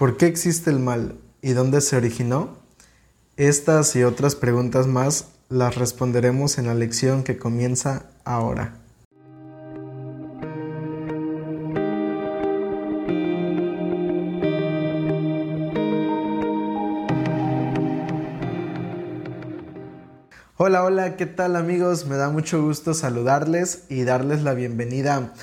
¿Por qué existe el mal y dónde se originó? Estas y otras preguntas más las responderemos en la lección que comienza ahora. Hola, hola, ¿qué tal amigos? Me da mucho gusto saludarles y darles la bienvenida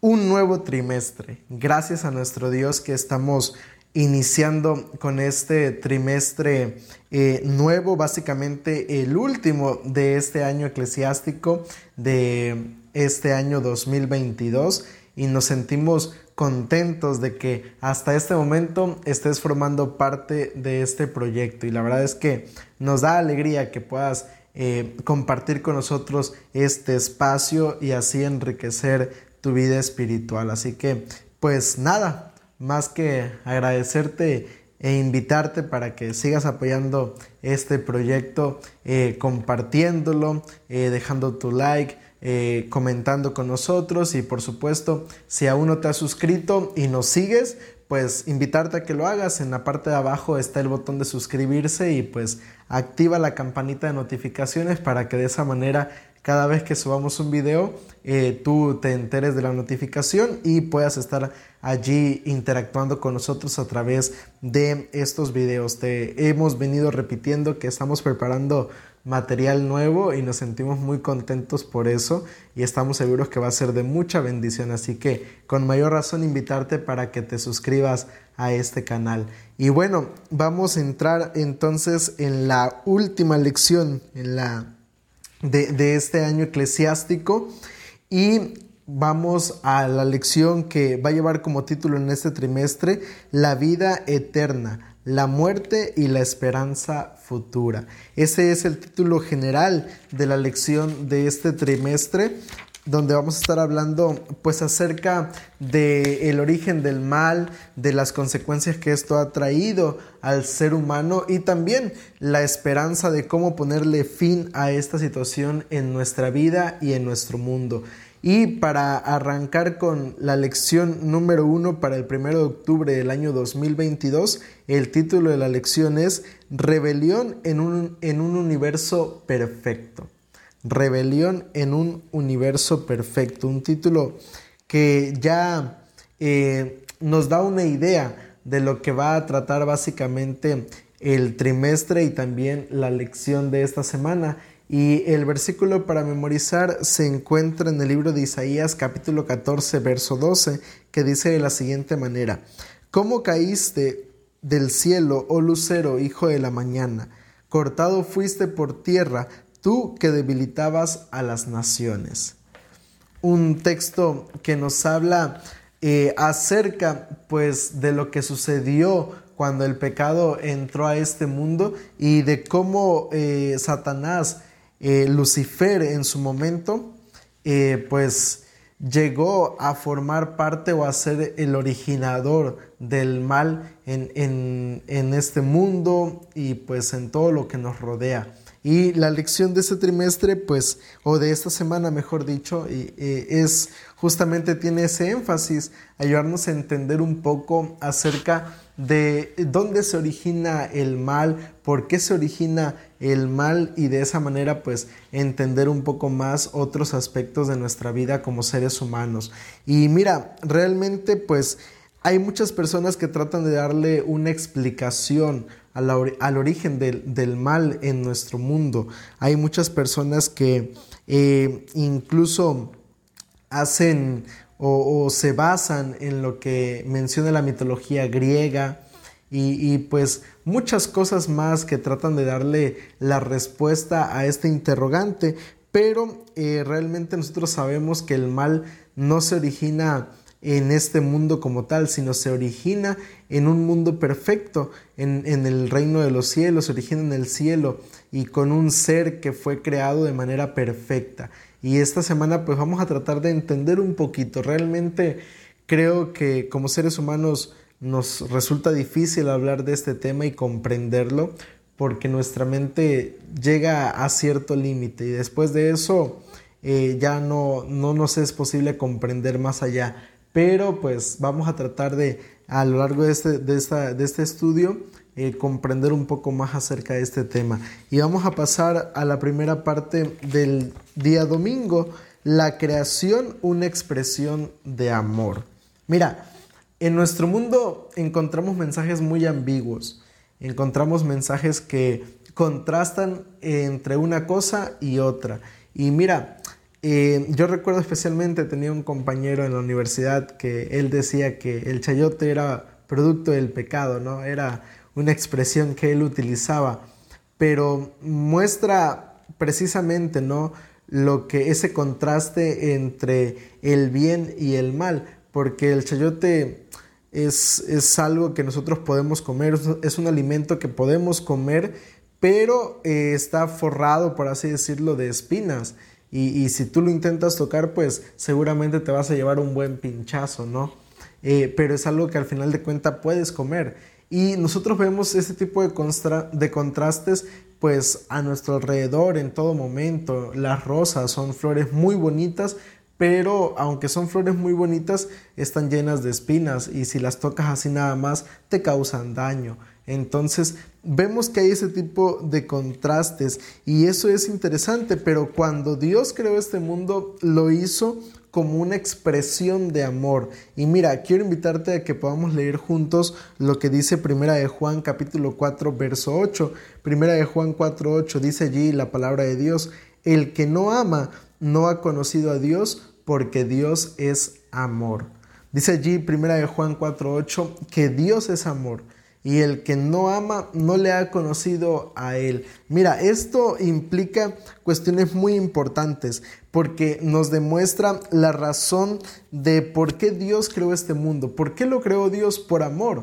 un nuevo trimestre. Gracias a nuestro Dios que estamos iniciando con este trimestre eh, nuevo, básicamente el último de este año eclesiástico, de este año 2022, y nos sentimos contentos de que hasta este momento estés formando parte de este proyecto. Y la verdad es que nos da alegría que puedas eh, compartir con nosotros este espacio y así enriquecer tu vida espiritual. Así que, pues nada, más que agradecerte e invitarte para que sigas apoyando este proyecto, eh, compartiéndolo, eh, dejando tu like, eh, comentando con nosotros y por supuesto, si aún no te has suscrito y nos sigues, pues invitarte a que lo hagas. En la parte de abajo está el botón de suscribirse y pues activa la campanita de notificaciones para que de esa manera cada vez que subamos un video eh, tú te enteres de la notificación y puedas estar allí interactuando con nosotros a través de estos videos. Te hemos venido repitiendo que estamos preparando material nuevo y nos sentimos muy contentos por eso y estamos seguros que va a ser de mucha bendición. Así que con mayor razón invitarte para que te suscribas a este canal. Y bueno, vamos a entrar entonces en la última lección, en la de, este año eclesiástico y vamos a la lección que va a llevar como título en este trimestre, La vida eterna, la muerte y la esperanza futura. Ese es el título general de la lección de este trimestre donde vamos a estar hablando pues acerca de el origen del mal, de las consecuencias que esto ha traído al ser humano y también la esperanza de cómo ponerle fin a esta situación en nuestra vida y en nuestro mundo. Y para arrancar con la lección número uno para el primero de octubre del año 2022, el título de la lección es Rebelión en un, en un universo perfecto. Rebelión en un universo perfecto. Un título que ya eh, nos da una idea de lo que va a tratar básicamente el trimestre y también la lección de esta semana. Y el versículo para memorizar se encuentra en el libro de Isaías capítulo 14 verso 12 que dice de la siguiente manera, ¿Cómo caíste del cielo, oh lucero, hijo de la mañana? Cortado fuiste por tierra, tú que debilitabas a las naciones. Un texto que nos habla eh, acerca pues de lo que sucedió cuando el pecado entró a este mundo y de cómo eh, Satanás, eh, Lucifer en su momento, pues llegó a formar parte o a ser el originador del mal en, en este mundo y pues en todo lo que nos rodea. Y la lección de este trimestre, pues, o de esta semana, mejor dicho, es justamente tiene ese énfasis, ayudarnos a entender un poco acerca de dónde se origina el mal, por qué se origina el mal y de esa manera pues entender un poco más otros aspectos de nuestra vida como seres humanos. Y mira, realmente pues hay muchas personas que tratan de darle una explicación al, origen del, mal en nuestro mundo. Hay muchas personas que eh, incluso hacen o, se basan en lo que menciona la mitología griega y, pues muchas cosas más que tratan de darle la respuesta a este interrogante, pero eh, realmente nosotros sabemos que el mal no se origina en este mundo como tal, sino se origina en un mundo perfecto, en, el reino de los cielos, se origina en el cielo y con un ser que fue creado de manera perfecta. Y esta semana pues vamos a tratar de entender un poquito. Realmente creo que como seres humanos nos resulta difícil hablar de este tema y comprenderlo porque nuestra mente llega a cierto límite y después de eso eh, ya no, no nos es posible comprender más allá pero pues vamos a tratar de, a lo largo de este, de esta, de este estudio eh, comprender un poco más acerca de este tema. Y vamos a pasar a la primera parte del día domingo, la creación, una expresión de amor. Mira, en nuestro mundo encontramos mensajes muy ambiguos, encontramos mensajes que contrastan entre una cosa y otra. Y mira, yo recuerdo especialmente, tenía un compañero en la universidad que él decía que el chayote era producto del pecado, ¿no? Era una expresión que él utilizaba, pero muestra precisamente, ¿no? Lo que ese contraste entre el bien y el mal, porque el chayote es, es algo que nosotros podemos comer, es un alimento que podemos comer, pero eh, está forrado, por así decirlo, de espinas. Y, si tú lo intentas tocar, pues seguramente te vas a llevar un buen pinchazo, ¿no? Eh, pero es algo que al final de cuentas puedes comer. Y nosotros vemos este tipo de, de contrastes pues a nuestro alrededor en todo momento. Las rosas son flores muy bonitas, pero aunque son flores muy bonitas, están llenas de espinas y si las tocas así nada más te causan daño. Entonces vemos que hay ese tipo de contrastes y eso es interesante, pero cuando Dios creó este mundo lo hizo como una expresión de amor. Y mira, quiero invitarte a que podamos leer juntos lo que dice Primera de Juan capítulo 4 verso 8. Primera de Juan 4 8 dice allí la palabra de Dios, el que no ama no ha conocido a Dios porque Dios es amor. Dice allí Primera de Juan 4 8 que Dios es amor y el que no ama no le ha conocido a él. Mira, esto implica cuestiones muy importantes porque nos demuestra la razón de por qué Dios creó este mundo. ¿Por qué lo creó Dios? Por amor.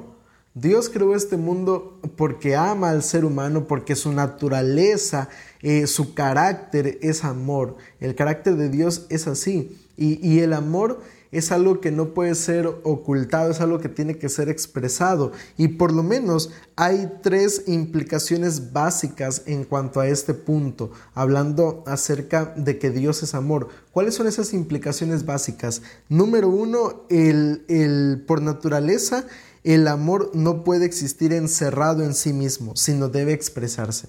Dios creó este mundo porque ama al ser humano, porque su naturaleza, eh, su carácter es amor. El carácter de Dios es así. Y, y el amor es algo que no puede ser ocultado, es algo que tiene que ser expresado. Y por lo menos hay tres implicaciones básicas en cuanto a este punto, hablando acerca de que Dios es amor. ¿Cuáles son esas implicaciones básicas? Número uno, el, el por naturaleza, el amor no puede existir encerrado en sí mismo, sino debe expresarse.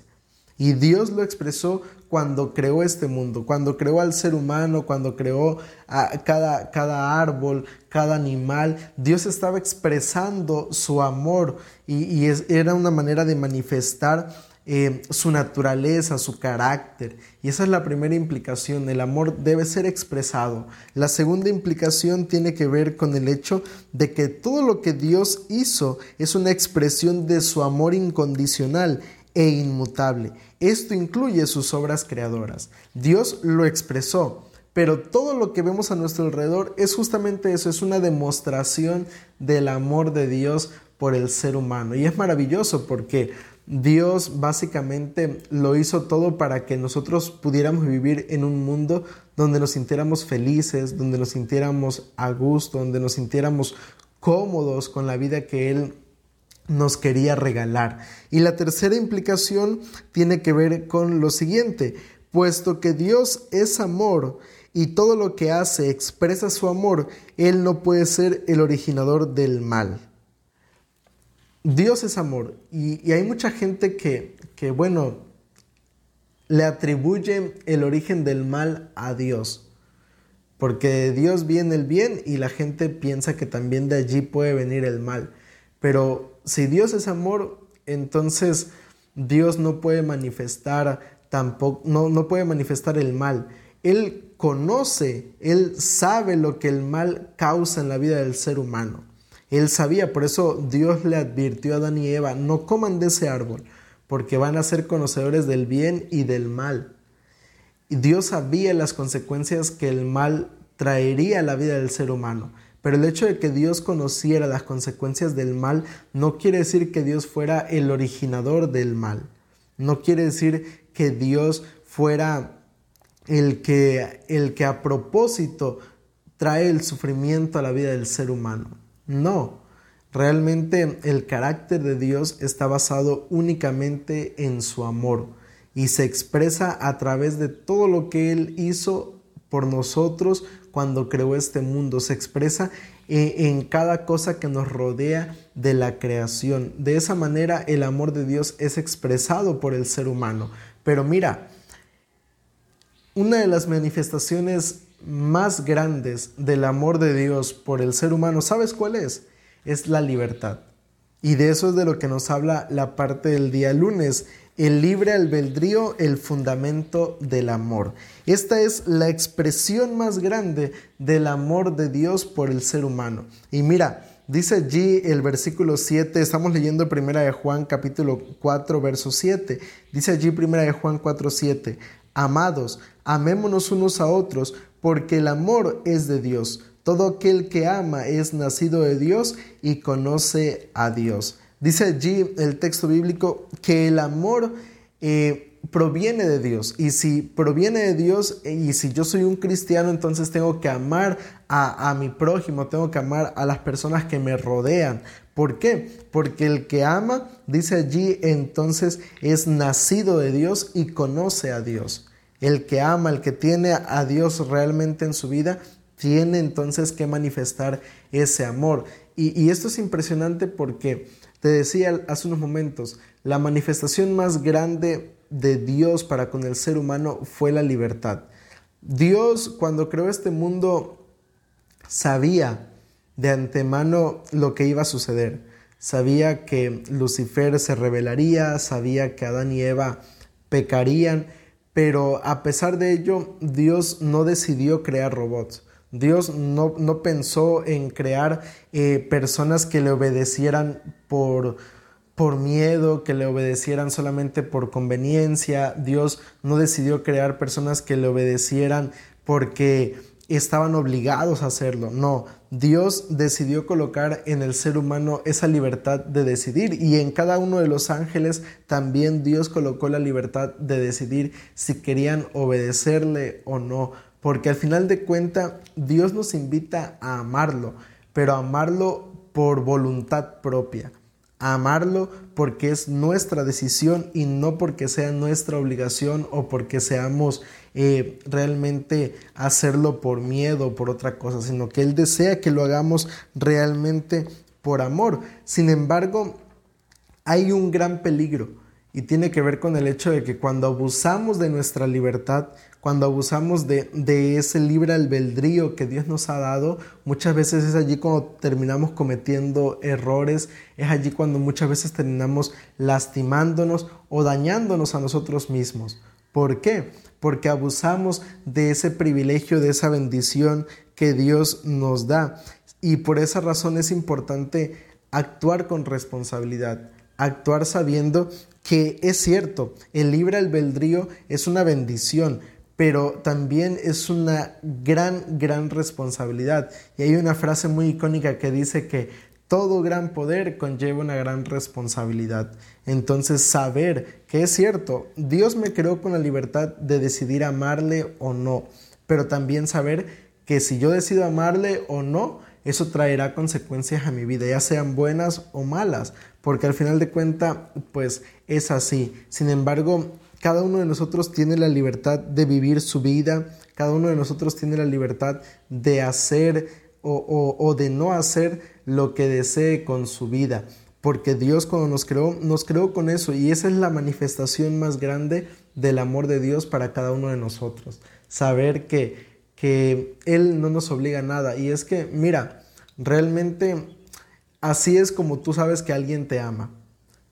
Y Dios lo expresó cuando creó este mundo, cuando creó al ser humano, cuando creó a cada, cada árbol, cada animal. Dios estaba expresando su amor y, era una manera de manifestar eh, su naturaleza, su carácter. Y esa es la primera implicación, el amor debe ser expresado. La segunda implicación tiene que ver con el hecho de que todo lo que Dios hizo es una expresión de su amor incondicional e inmutable. Esto incluye sus obras creadoras. Dios lo expresó, pero todo lo que vemos a nuestro alrededor es justamente eso, es una demostración del amor de Dios por el ser humano. Y es maravilloso porque Dios básicamente lo hizo todo para que nosotros pudiéramos vivir en un mundo donde nos sintiéramos felices, donde nos sintiéramos a gusto, donde nos sintiéramos cómodos con la vida que Él nos quería regalar. Y la tercera implicación tiene que ver con lo siguiente, puesto que Dios es amor y todo lo que hace expresa su amor, Él no puede ser el originador del mal. Dios es amor y, hay mucha gente que, que, bueno, le atribuye el origen del mal a Dios. Porque de Dios viene el bien y la gente piensa que también de allí puede venir el mal. Pero si Dios es amor, entonces Dios no puede manifestar tampoco, no, no puede manifestar el mal. Él conoce, Él sabe lo que el mal causa en la vida del ser humano. Él sabía, por eso Dios le advirtió a Adán y Eva, no coman de ese árbol, porque van a ser conocedores del bien y del mal. Y Dios sabía las consecuencias que el mal traería a la vida del ser humano. Pero el hecho de que Dios conociera las consecuencias del mal no quiere decir que Dios fuera el originador del mal. No quiere decir que Dios fuera el que, el que a propósito trae el sufrimiento a la vida del ser humano. No, realmente el carácter de Dios está basado únicamente en su amor y se expresa a través de todo lo que Él hizo por nosotros cuando creó este mundo, se expresa eh, en cada cosa que nos rodea de la creación. De esa manera el amor de Dios es expresado por el ser humano. Pero mira, una de las manifestaciones más grandes del amor de Dios por el ser humano, ¿sabes cuál es? Es la libertad. Y de eso es de lo que nos habla la parte del día lunes, el libre albedrío, el fundamento del amor. Esta es la expresión más grande del amor de Dios por el ser humano. Y mira, dice allí el versículo 7, estamos leyendo primera de Juan capítulo 4 verso 7. Dice allí primera de Juan 4 7, amados, amémonos unos a otros, porque el amor es de Dios. Todo aquel que ama es nacido de Dios y conoce a Dios. Dice allí el texto bíblico que el amor eh, proviene de Dios. Y si proviene de Dios y si yo soy un cristiano, entonces tengo que amar a, a mi prójimo, tengo que amar a las personas que me rodean. ¿Por qué? Porque el que ama, dice allí, entonces es nacido de Dios y conoce a Dios. El que ama, el que tiene a Dios realmente en su vida, tiene entonces que manifestar ese amor. Y, y esto es impresionante porque te decía hace unos momentos, la manifestación más grande de Dios para con el ser humano fue la libertad. Dios cuando creó este mundo sabía de antemano lo que iba a suceder. Sabía que Lucifer se rebelaría, sabía que Adán y Eva pecarían, pero a pesar de ello Dios no decidió crear robots. Dios no, no pensó en crear eh, personas que le obedecieran por, por miedo, que le obedecieran solamente por conveniencia. Dios no decidió crear personas que le obedecieran porque estaban obligados a hacerlo. No, Dios decidió colocar en el ser humano esa libertad de decidir y en cada uno de los ángeles también Dios colocó la libertad de decidir si querían obedecerle o no porque al final de cuentas Dios nos invita a amarlo, pero a amarlo por voluntad propia, a amarlo porque es nuestra decisión y no porque sea nuestra obligación o porque seamos eh, realmente hacerlo por miedo o por otra cosa, sino que Él desea que lo hagamos realmente por amor. Sin embargo, hay un gran peligro y tiene que ver con el hecho de que cuando abusamos de nuestra libertad, cuando abusamos de, ese libre albedrío que Dios nos ha dado, muchas veces es allí cuando terminamos cometiendo errores, es allí cuando muchas veces terminamos lastimándonos o dañándonos a nosotros mismos. ¿Por qué? Porque abusamos de ese privilegio, de esa bendición que Dios nos da. Y por esa razón es importante actuar con responsabilidad, actuar sabiendo que es cierto, el libre albedrío es una bendición, pero también es una gran, gran responsabilidad. Y hay una frase muy icónica que dice que todo gran poder conlleva una gran responsabilidad. Entonces, saber que es cierto, Dios me creó con la libertad de decidir amarle o no, pero también saber que si yo decido amarle o no, eso traerá consecuencias a mi vida, ya sean buenas o malas, porque al final de cuentas, pues es así. Sin embargo, cada uno de nosotros tiene la libertad de vivir su vida, cada uno de nosotros tiene la libertad de hacer o, de no hacer lo que desee con su vida. Porque Dios cuando nos creó, nos creó con eso y esa es la manifestación más grande del amor de Dios para cada uno de nosotros. Saber que, que Él no nos obliga a nada. Y es que, mira, realmente así es como tú sabes que alguien te ama.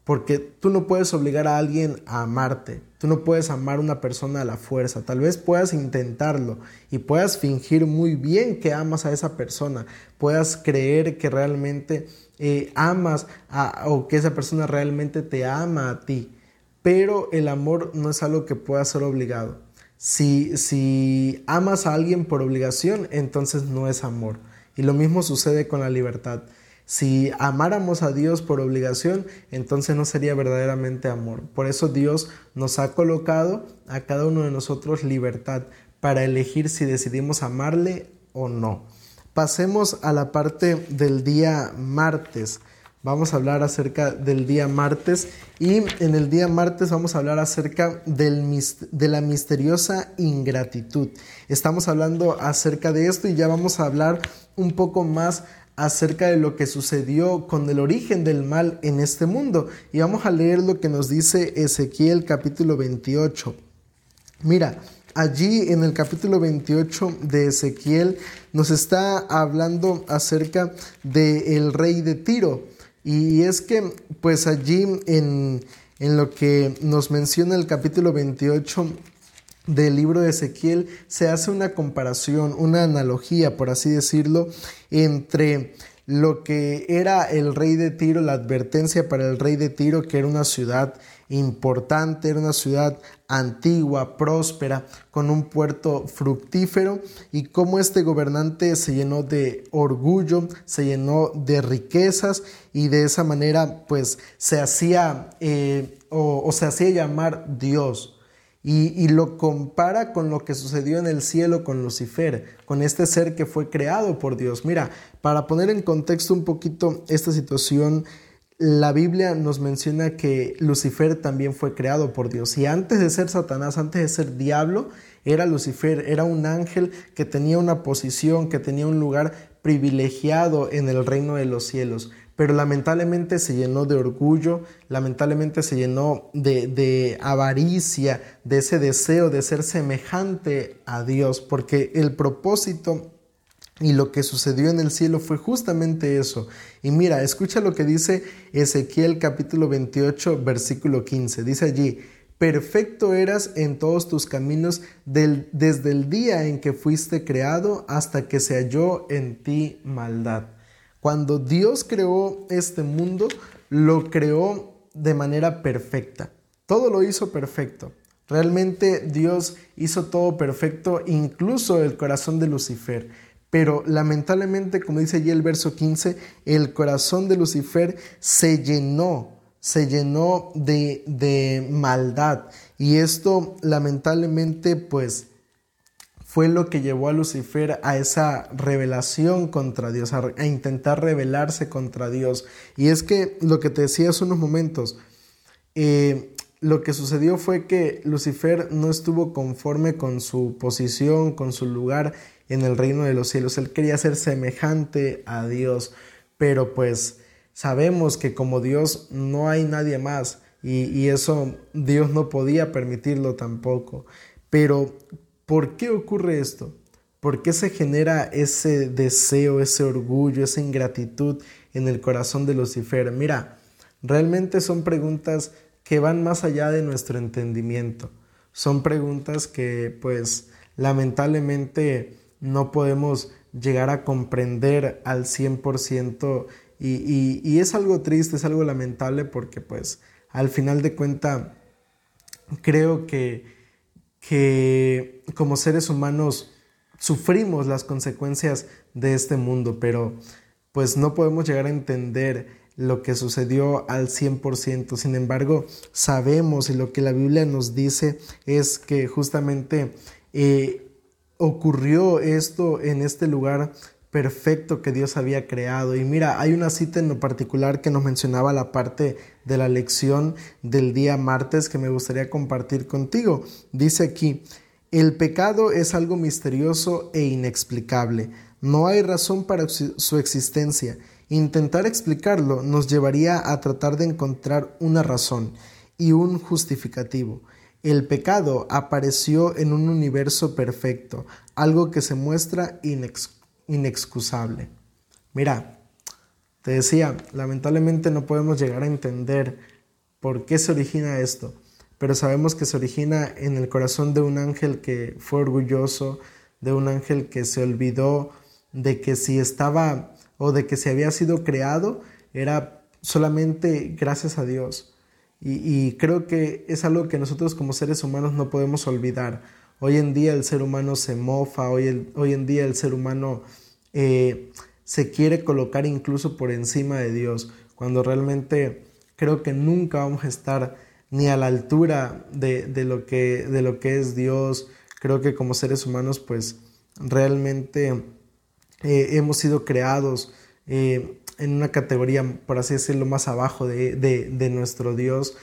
Porque tú no puedes obligar a alguien a amarte. Tú no puedes amar a una persona a la fuerza. Tal vez puedas intentarlo y puedas fingir muy bien que amas a esa persona. Puedas creer que realmente eh, amas o que esa persona realmente te ama a ti. Pero el amor no es algo que pueda ser obligado. Si, si amas a alguien por obligación, entonces no es amor. Y lo mismo sucede con la libertad. Si amáramos a Dios por obligación, entonces no sería verdaderamente amor. Por eso Dios nos ha colocado a cada uno de nosotros libertad para elegir si decidimos amarle o no. Pasemos a la parte del día martes. Vamos a hablar acerca del día martes y en el día martes vamos a hablar acerca del, de la misteriosa ingratitud. Estamos hablando acerca de esto y ya vamos a hablar un poco más acerca de lo que sucedió con el origen del mal en este mundo. Y vamos a leer lo que nos dice Ezequiel capítulo 28. Mira, allí en el capítulo 28 de Ezequiel nos está hablando acerca del rey de Tiro. Y es que pues allí en, en lo que nos menciona el capítulo 28 del libro de Ezequiel se hace una comparación, una analogía, por así decirlo, entre lo que era el rey de Tiro, la advertencia para el rey de Tiro, que era una ciudad importante, era una ciudad antigua, próspera, con un puerto fructífero, y cómo este gobernante se llenó de orgullo, se llenó de riquezas, y de esa manera pues se hacía eh, o se hacía llamar Dios y, lo compara con lo que sucedió en el cielo con Lucifer, con este ser que fue creado por Dios. Mira, para poner en contexto un poquito esta situación, la Biblia nos menciona que Lucifer también fue creado por Dios. Y antes de ser Satanás, antes de ser diablo, era Lucifer, era un ángel que tenía una posición, que tenía un lugar privilegiado en el reino de los cielos pero lamentablemente se llenó de orgullo, lamentablemente se llenó de, avaricia, de ese deseo de ser semejante a Dios, porque el propósito y lo que sucedió en el cielo fue justamente eso. Y mira, escucha lo que dice Ezequiel capítulo 28, versículo 15. Dice allí, perfecto eras en todos tus caminos desde el día en que fuiste creado hasta que se halló en ti maldad. Cuando Dios creó este mundo, lo creó de manera perfecta. Todo lo hizo perfecto. Realmente Dios hizo todo perfecto, incluso el corazón de Lucifer. Pero lamentablemente, como dice allí el verso 15, el corazón de Lucifer se llenó, se llenó de, de maldad. Y esto lamentablemente pues fue lo que llevó a Lucifer a esa revelación contra Dios, a, intentar rebelarse contra Dios. Y es que lo que te decía hace unos momentos, eh, lo que sucedió fue que Lucifer no estuvo conforme con su posición, con su lugar en el reino de los cielos. Él quería ser semejante a Dios, pero pues sabemos que como Dios no hay nadie más y, y eso Dios no podía permitirlo tampoco. Pero ¿Por qué ocurre esto? ¿Por qué se genera ese deseo, ese orgullo, esa ingratitud en el corazón de Lucifer? Mira, realmente son preguntas que van más allá de nuestro entendimiento. Son preguntas que pues lamentablemente no podemos llegar a comprender al 100% y, y, y es algo triste, es algo lamentable porque pues al final de cuenta creo que que como seres humanos sufrimos las consecuencias de este mundo, pero pues no podemos llegar a entender lo que sucedió al 100%. Sin embargo, sabemos y lo que la Biblia nos dice es que justamente eh, ocurrió esto en este lugar perfecto que Dios había creado. Y mira, hay una cita en lo particular que nos mencionaba la parte de la lección del día martes que me gustaría compartir contigo. Dice aquí, el pecado es algo misterioso e inexplicable. No hay razón para su existencia. Intentar explicarlo nos llevaría a tratar de encontrar una razón y un justificativo. El pecado apareció en un universo perfecto, algo que se muestra inexplicable inexcusable. Mira, te decía, lamentablemente no podemos llegar a entender por qué se origina esto, pero sabemos que se origina en el corazón de un ángel que fue orgulloso, de un ángel que se olvidó de que si estaba o de que si había sido creado era solamente gracias a Dios. Y, creo que es algo que nosotros como seres humanos no podemos olvidar. Hoy en día el ser humano se mofa, hoy, en día el ser humano eh, se quiere colocar incluso por encima de Dios, cuando realmente creo que nunca vamos a estar ni a la altura de, lo, que, es Dios. Creo que como seres humanos pues realmente eh, hemos sido creados eh, en una categoría, por así decirlo, más abajo de, nuestro Dios.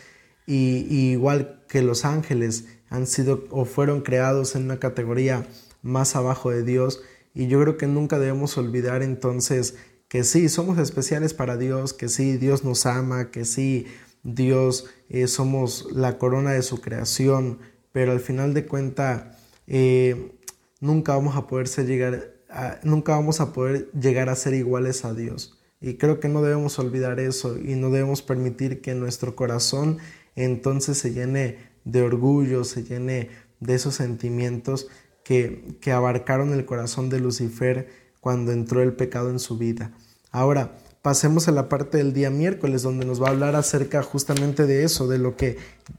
Y, igual que los ángeles han sido o fueron creados en una categoría más abajo de Dios. Y yo creo que nunca debemos olvidar entonces que sí, somos especiales para Dios, que sí, Dios nos ama, que sí, Dios eh, somos la corona de su creación, pero al final de cuenta eh, nunca vamos a poder llegar nunca vamos a poder llegar a ser iguales a Dios. Y creo que no debemos olvidar eso y no debemos permitir que nuestro corazón entonces se llene de orgullo, se llene de esos sentimientos que, que abarcaron el corazón de Lucifer cuando entró el pecado en su vida. Ahora, pasemos a la parte del día miércoles, donde nos va a hablar acerca justamente de eso, de lo que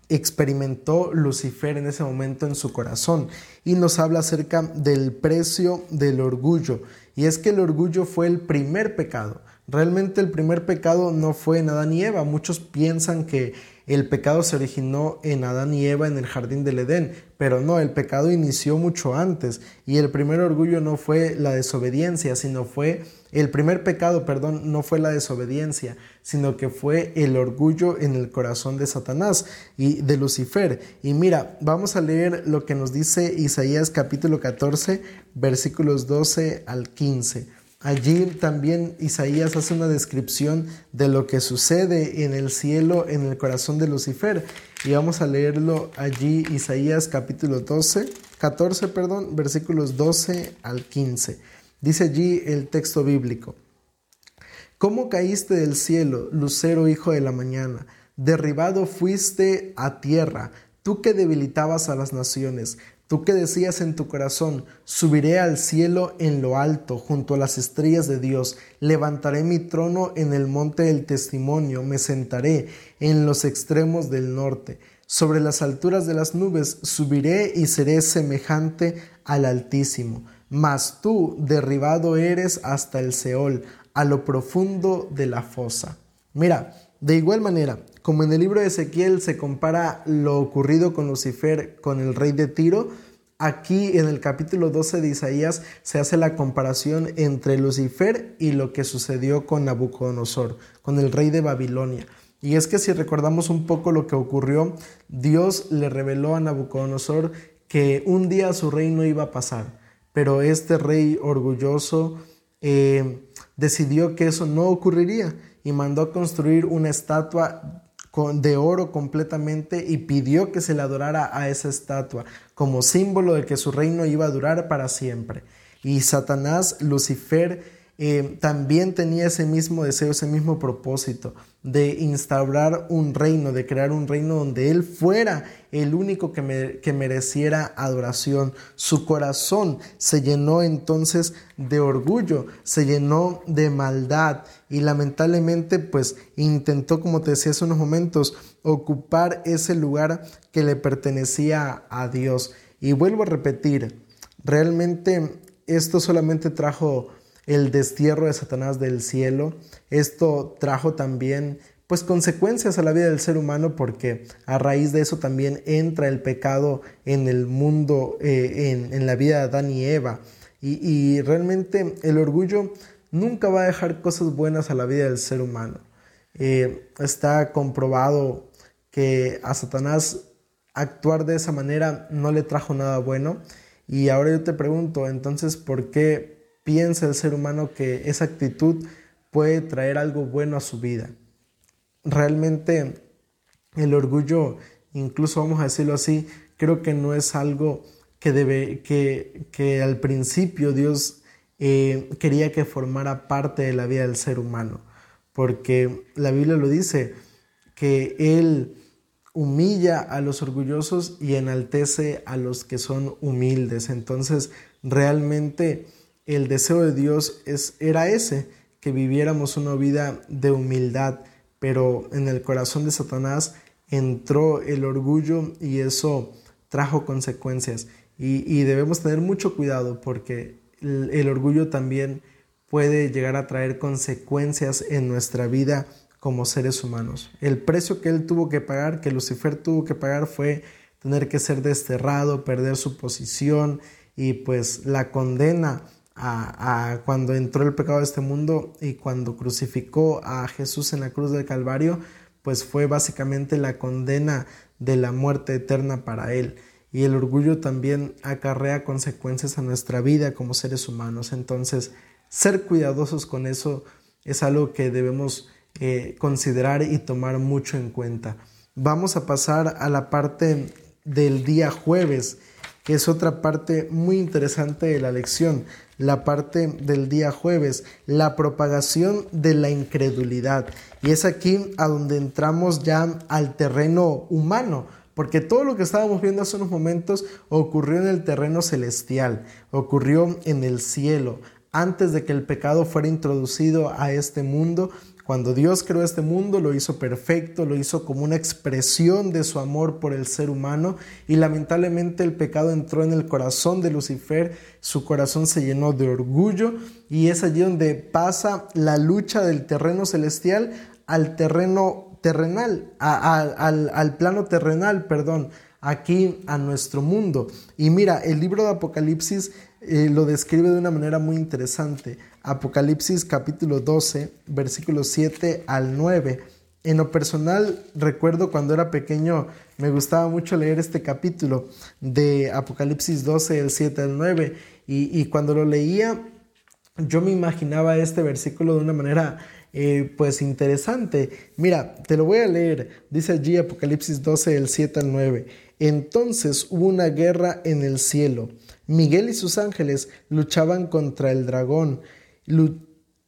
experimentó Lucifer en ese momento en su corazón. Y nos habla acerca del precio del orgullo. Y es que el orgullo fue el primer pecado. Realmente el primer pecado no fue en Adán y Eva. Muchos piensan que el pecado se originó en Adán y Eva en el jardín del Edén, pero no, el pecado inició mucho antes y el primer orgullo no fue la desobediencia, sino fue el primer pecado, perdón, no fue la desobediencia, sino que fue el orgullo en el corazón de Satanás y de Lucifer. Y mira, vamos a leer lo que nos dice Isaías capítulo 14, versículos 12 al 15. Allí también Isaías hace una descripción de lo que sucede en el cielo, en el corazón de Lucifer. Y vamos a leerlo allí, Isaías capítulo 12, 14, perdón, versículos 12 al 15. Dice allí el texto bíblico. ¿Cómo caíste del cielo, lucero hijo de la mañana? Derribado fuiste a tierra, tú que debilitabas a las naciones. Tú que decías en tu corazón, subiré al cielo en lo alto, junto a las estrellas de Dios, levantaré mi trono en el monte del testimonio, me sentaré en los extremos del norte. Sobre las alturas de las nubes subiré y seré semejante al Altísimo. Mas tú derribado eres hasta el Seol, a lo profundo de la fosa. Mira, de igual manera, como en el libro de Ezequiel se compara lo ocurrido con Lucifer con el rey de Tiro, aquí en el capítulo 12 de Isaías se hace la comparación entre Lucifer y lo que sucedió con Nabucodonosor, con el rey de Babilonia. Y es que si recordamos un poco lo que ocurrió, Dios le reveló a Nabucodonosor que un día su reino iba a pasar, pero este rey orgulloso eh, decidió que eso no ocurriría y mandó a construir una estatua de oro completamente y pidió que se le adorara a esa estatua como símbolo de que su reino iba a durar para siempre. Y Satanás, Lucifer, eh, también tenía ese mismo deseo, ese mismo propósito de instaurar un reino, de crear un reino donde Él fuera el único que, que mereciera adoración. Su corazón se llenó entonces de orgullo, se llenó de maldad y lamentablemente pues intentó, como te decía hace unos momentos, ocupar ese lugar que le pertenecía a Dios. Y vuelvo a repetir, realmente esto solamente trajo el destierro de Satanás del cielo. Esto trajo también pues consecuencias a la vida del ser humano porque a raíz de eso también entra el pecado en el mundo, eh, en, la vida de Adán y Eva. Y, realmente el orgullo nunca va a dejar cosas buenas a la vida del ser humano. Eh, está comprobado que a Satanás actuar de esa manera no le trajo nada bueno. Y ahora yo te pregunto, entonces, ¿por qué piensa el ser humano que esa actitud puede traer algo bueno a su vida. Realmente el orgullo, incluso vamos a decirlo así, creo que no es algo que, debe, que, que al principio Dios eh, quería que formara parte de la vida del ser humano, porque la Biblia lo dice, que Él humilla a los orgullosos y enaltece a los que son humildes. Entonces, realmente el deseo de Dios es, era ese, que viviéramos una vida de humildad, pero en el corazón de Satanás entró el orgullo y eso trajo consecuencias. Y, debemos tener mucho cuidado porque el, orgullo también puede llegar a traer consecuencias en nuestra vida como seres humanos. El precio que él tuvo que pagar, que Lucifer tuvo que pagar, fue tener que ser desterrado, perder su posición y pues la condena a, cuando entró el pecado de este mundo y cuando crucificó a Jesús en la cruz del Calvario, pues fue básicamente la condena de la muerte eterna para él. Y el orgullo también acarrea consecuencias a nuestra vida como seres humanos. Entonces, ser cuidadosos con eso es algo que debemos eh, considerar y tomar mucho en cuenta. Vamos a pasar a la parte del día jueves, que es otra parte muy interesante de la lección, la parte del día jueves, la propagación de la incredulidad. Y es aquí a donde entramos ya al terreno humano, porque todo lo que estábamos viendo hace unos momentos ocurrió en el terreno celestial, ocurrió en el cielo, antes de que el pecado fuera introducido a este mundo. Cuando Dios creó este mundo lo hizo perfecto, lo hizo como una expresión de su amor por el ser humano y lamentablemente el pecado entró en el corazón de Lucifer, su corazón se llenó de orgullo y es allí donde pasa la lucha del terreno celestial al terreno terrenal, al, al plano terrenal, perdón, aquí a nuestro mundo. Y mira, el libro de Apocalipsis eh, lo describe de una manera muy interesante. Apocalipsis capítulo 12, versículos 7 al 9. En lo personal, recuerdo cuando era pequeño, me gustaba mucho leer este capítulo de Apocalipsis 12, el 7 al 9. Y, y cuando lo leía, yo me imaginaba este versículo de una manera eh, pues interesante. Mira, te lo voy a leer. Dice allí Apocalipsis 12, el 7 al 9. Entonces hubo una guerra en el cielo. Miguel y sus ángeles luchaban contra el dragón.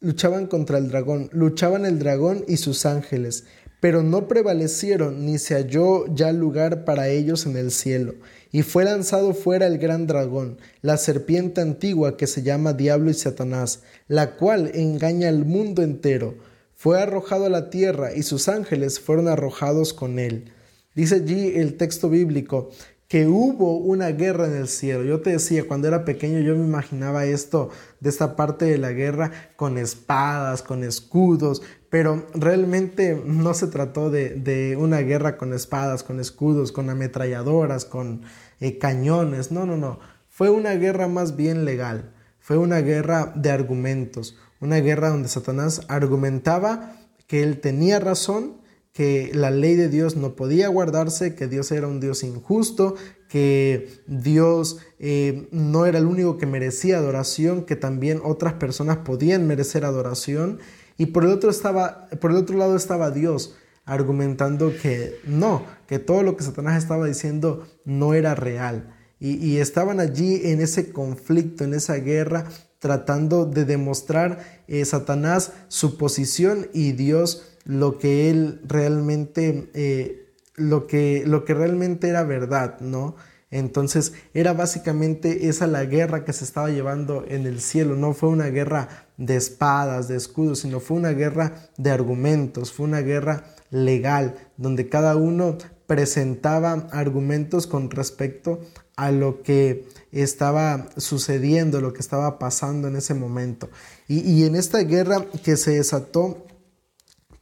luchaban contra el dragón. Luchaban el dragón y sus ángeles. Pero no prevalecieron ni se halló ya lugar para ellos en el cielo. Y fue lanzado fuera el gran dragón, la serpiente antigua que se llama Diablo y Satanás, la cual engaña al mundo entero. Fue arrojado a la tierra y sus ángeles fueron arrojados con él. Dice allí el texto bíblico que hubo una guerra en el cielo. Yo te decía, cuando era pequeño yo me imaginaba esto, de esta parte de la guerra, con espadas, con escudos, pero realmente no se trató de, una guerra con espadas, con escudos, con ametralladoras, con eh, cañones, no, no, no. Fue una guerra más bien legal, fue una guerra de argumentos, una guerra donde Satanás argumentaba que él tenía razón que la ley de Dios no podía guardarse, que Dios era un Dios injusto, que Dios eh, no era el único que merecía adoración, que también otras personas podían merecer adoración. Y por el otro, estaba, por el otro lado estaba Dios argumentando que no, que todo lo que Satanás estaba diciendo no era real. Y, estaban allí en ese conflicto, en esa guerra, tratando de demostrar eh, Satanás su posición y Dios lo que él realmente, eh, lo, que, lo que realmente era verdad, ¿no? Entonces era básicamente esa la guerra que se estaba llevando en el cielo. No fue una guerra de espadas, de escudos, sino fue una guerra de argumentos, fue una guerra legal, donde cada uno presentaba argumentos con respecto a lo que estaba sucediendo, lo que estaba pasando en ese momento. Y, y en esta guerra que se desató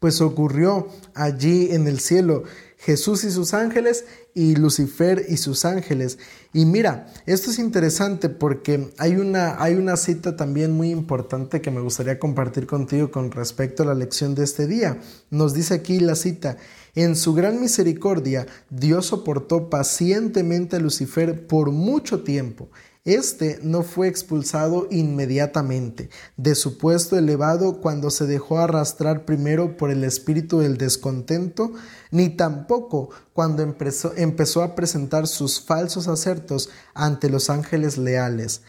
pues ocurrió allí en el cielo Jesús y sus ángeles y Lucifer y sus ángeles. Y mira, esto es interesante porque hay una, hay una cita también muy importante que me gustaría compartir contigo con respecto a la lección de este día. Nos dice aquí la cita, en su gran misericordia Dios soportó pacientemente a Lucifer por mucho tiempo este no fue expulsado inmediatamente de su puesto elevado cuando se dejó arrastrar primero por el espíritu del descontento, ni tampoco cuando empezó, a presentar sus falsos acertos ante los ángeles leales.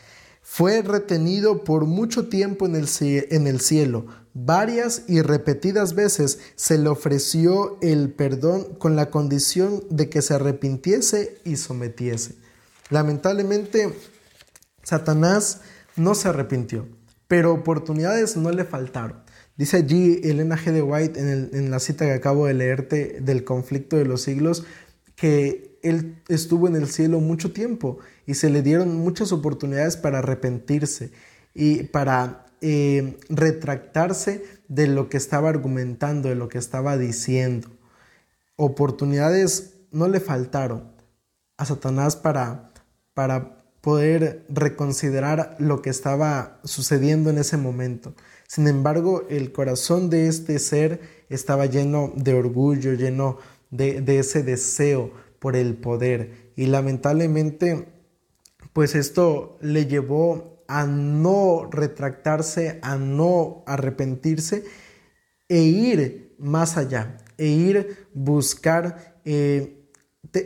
Fue retenido por mucho tiempo en el, en el cielo. Varias y repetidas veces se le ofreció el perdón con la condición de que se arrepintiese y sometiese. Lamentablemente, Satanás no se arrepintió, pero oportunidades no le faltaron. Dice allí Elena G. de White en, la cita que acabo de leerte del conflicto de los siglos que él estuvo en el cielo mucho tiempo y se le dieron muchas oportunidades para arrepentirse y para eh, retractarse de lo que estaba argumentando, de lo que estaba diciendo. Oportunidades no le faltaron a Satanás para, para poder reconsiderar lo que estaba sucediendo en ese momento. Sin embargo, el corazón de este ser estaba lleno de orgullo, lleno de, ese deseo por el poder. Y lamentablemente, pues esto le llevó a no retractarse, a no arrepentirse e ir más allá, e ir buscar eh,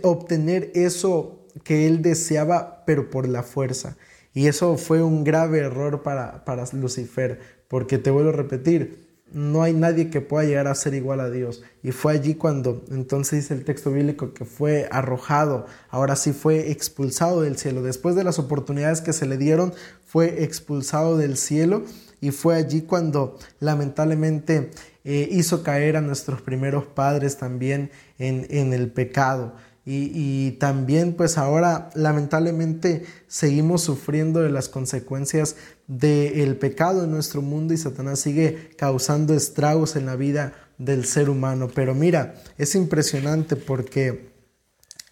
obtener eso que él deseaba, pero por la fuerza. Y eso fue un grave error para, para Lucifer, porque te vuelvo a repetir, no hay nadie que pueda llegar a ser igual a Dios. Y fue allí cuando entonces dice el texto bíblico que fue arrojado, ahora sí fue expulsado del cielo. Después de las oportunidades que se le dieron, fue expulsado del cielo y fue allí cuando lamentablemente eh, hizo caer a nuestros primeros padres también en, en el pecado. Y, también pues ahora lamentablemente seguimos sufriendo de las consecuencias del pecado en nuestro mundo y Satanás sigue causando estragos en la vida del ser humano. Pero mira, es impresionante porque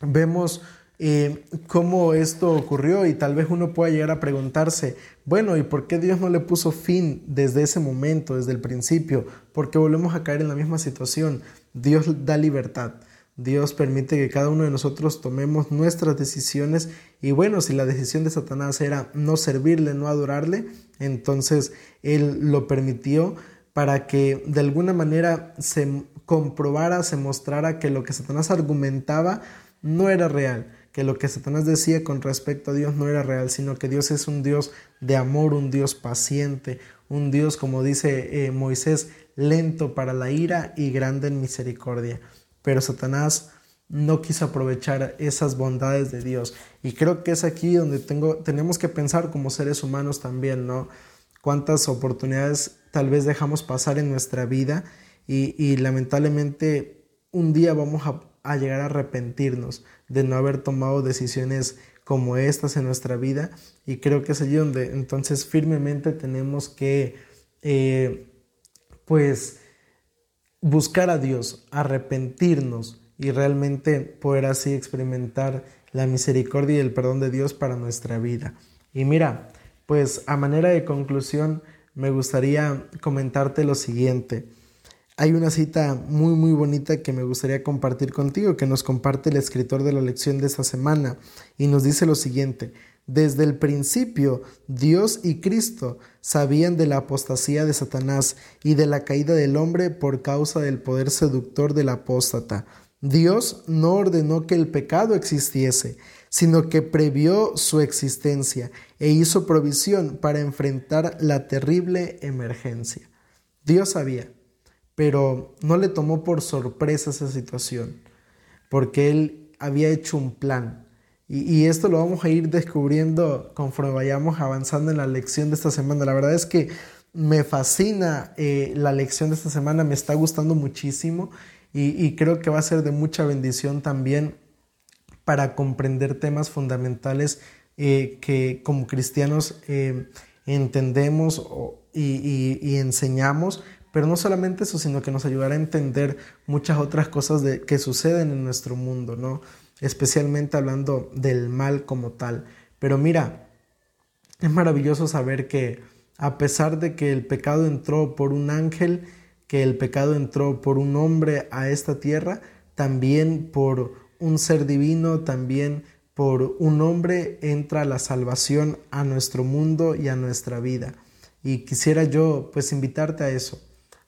vemos eh, cómo esto ocurrió y tal vez uno pueda llegar a preguntarse, bueno, ¿y por qué Dios no le puso fin desde ese momento, desde el principio? Porque volvemos a caer en la misma situación. Dios da libertad. Dios permite que cada uno de nosotros tomemos nuestras decisiones y bueno, si la decisión de Satanás era no servirle, no adorarle, entonces Él lo permitió para que de alguna manera se comprobara, se mostrara que lo que Satanás argumentaba no era real, que lo que Satanás decía con respecto a Dios no era real, sino que Dios es un Dios de amor, un Dios paciente, un Dios, como dice eh, Moisés, lento para la ira y grande en misericordia pero Satanás no quiso aprovechar esas bondades de Dios. Y creo que es aquí donde tengo, tenemos que pensar como seres humanos también, ¿no? Cuántas oportunidades tal vez dejamos pasar en nuestra vida y, lamentablemente un día vamos a, llegar a arrepentirnos de no haber tomado decisiones como estas en nuestra vida. Y creo que es allí donde entonces firmemente tenemos que, eh, pues, buscar a Dios, arrepentirnos y realmente poder así experimentar la misericordia y el perdón de Dios para nuestra vida. Y mira, pues a manera de conclusión me gustaría comentarte lo siguiente. Hay una cita muy muy bonita que me gustaría compartir contigo, que nos comparte el escritor de la lección de esta semana y nos dice lo siguiente, desde el principio, Dios y Cristo sabían de la apostasía de Satanás y de la caída del hombre por causa del poder seductor del apóstata. Dios no ordenó que el pecado existiese, sino que previó su existencia e hizo provisión para enfrentar la terrible emergencia. Dios sabía, pero no le tomó por sorpresa esa situación, porque Él había hecho un plan y, esto lo vamos a ir descubriendo conforme vayamos avanzando en la lección de esta semana. La verdad es que me fascina eh, la lección de esta semana, me está gustando muchísimo y, creo que va a ser de mucha bendición también para comprender temas fundamentales eh, que como cristianos eh, entendemos y, enseñamos, pero no solamente eso, sino que nos ayudará a entender muchas otras cosas de, que suceden en nuestro mundo, ¿no? Especialmente hablando del mal como tal. Pero mira, es maravilloso saber que a pesar de que el pecado entró por un ángel, que el pecado entró por un hombre a esta tierra, también por un ser divino, también por un hombre entra la salvación a nuestro mundo y a nuestra vida. Y quisiera yo pues invitarte a eso,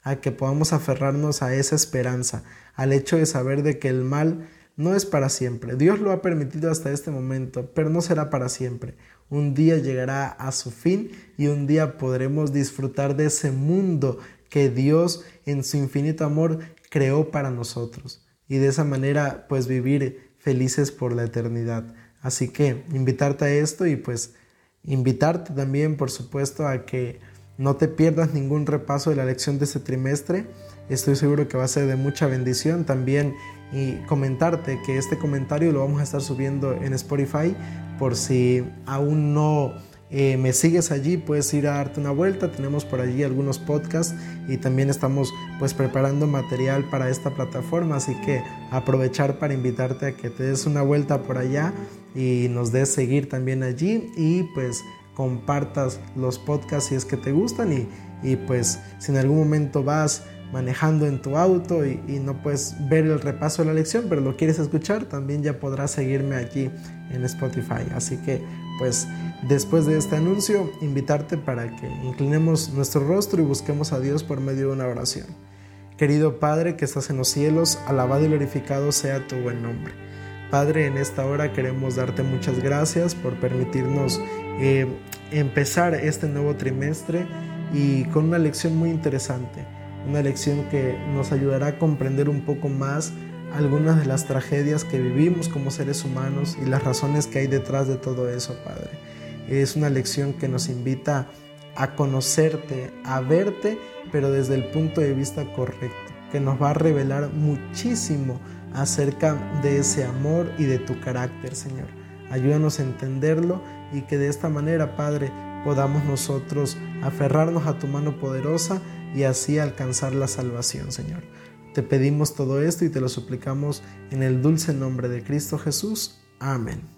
a que podamos aferrarnos a esa esperanza, al hecho de saber de que el mal no es para siempre. Dios lo ha permitido hasta este momento, pero no será para siempre. Un día llegará a su fin y un día podremos disfrutar de ese mundo que Dios en su infinito amor creó para nosotros. Y de esa manera pues vivir felices por la eternidad. Así que invitarte a esto y pues invitarte también por supuesto a que no te pierdas ningún repaso de la lección de este trimestre. Estoy seguro que va a ser de mucha bendición. También y comentarte que este comentario lo vamos a estar subiendo en Spotify por si aún no eh, me sigues allí puedes ir a darte una vuelta. Tenemos por allí algunos podcasts y también estamos pues preparando material para esta plataforma. Así que aprovechar para invitarte a que te des una vuelta por allá y nos des seguir también allí y pues compartas los podcasts si es que te gustan y, y pues si en algún momento vas manejando en tu auto y, no puedes ver el repaso de la lección, pero lo quieres escuchar, también ya podrás seguirme aquí en Spotify. Así que pues después de este anuncio, invitarte para que inclinemos nuestro rostro y busquemos a Dios por medio de una oración. Querido Padre que estás en los cielos, alabado y glorificado sea tu buen nombre. Padre, en esta hora queremos darte muchas gracias por permitirnos eh, empezar este nuevo trimestre y con una lección muy interesante, una lección que nos ayudará a comprender un poco más algunas de las tragedias que vivimos como seres humanos y las razones que hay detrás de todo eso, Padre. Es una lección que nos invita a conocerte, a verte, pero desde el punto de vista correcto, que nos va a revelar muchísimo acerca de ese amor y de tu carácter, Señor. Ayúdanos a entenderlo y que de esta manera, Padre, podamos nosotros aferrarnos a tu mano poderosa y así alcanzar la salvación, Señor. Te pedimos todo esto y te lo suplicamos en el dulce nombre de Cristo Jesús. Amén.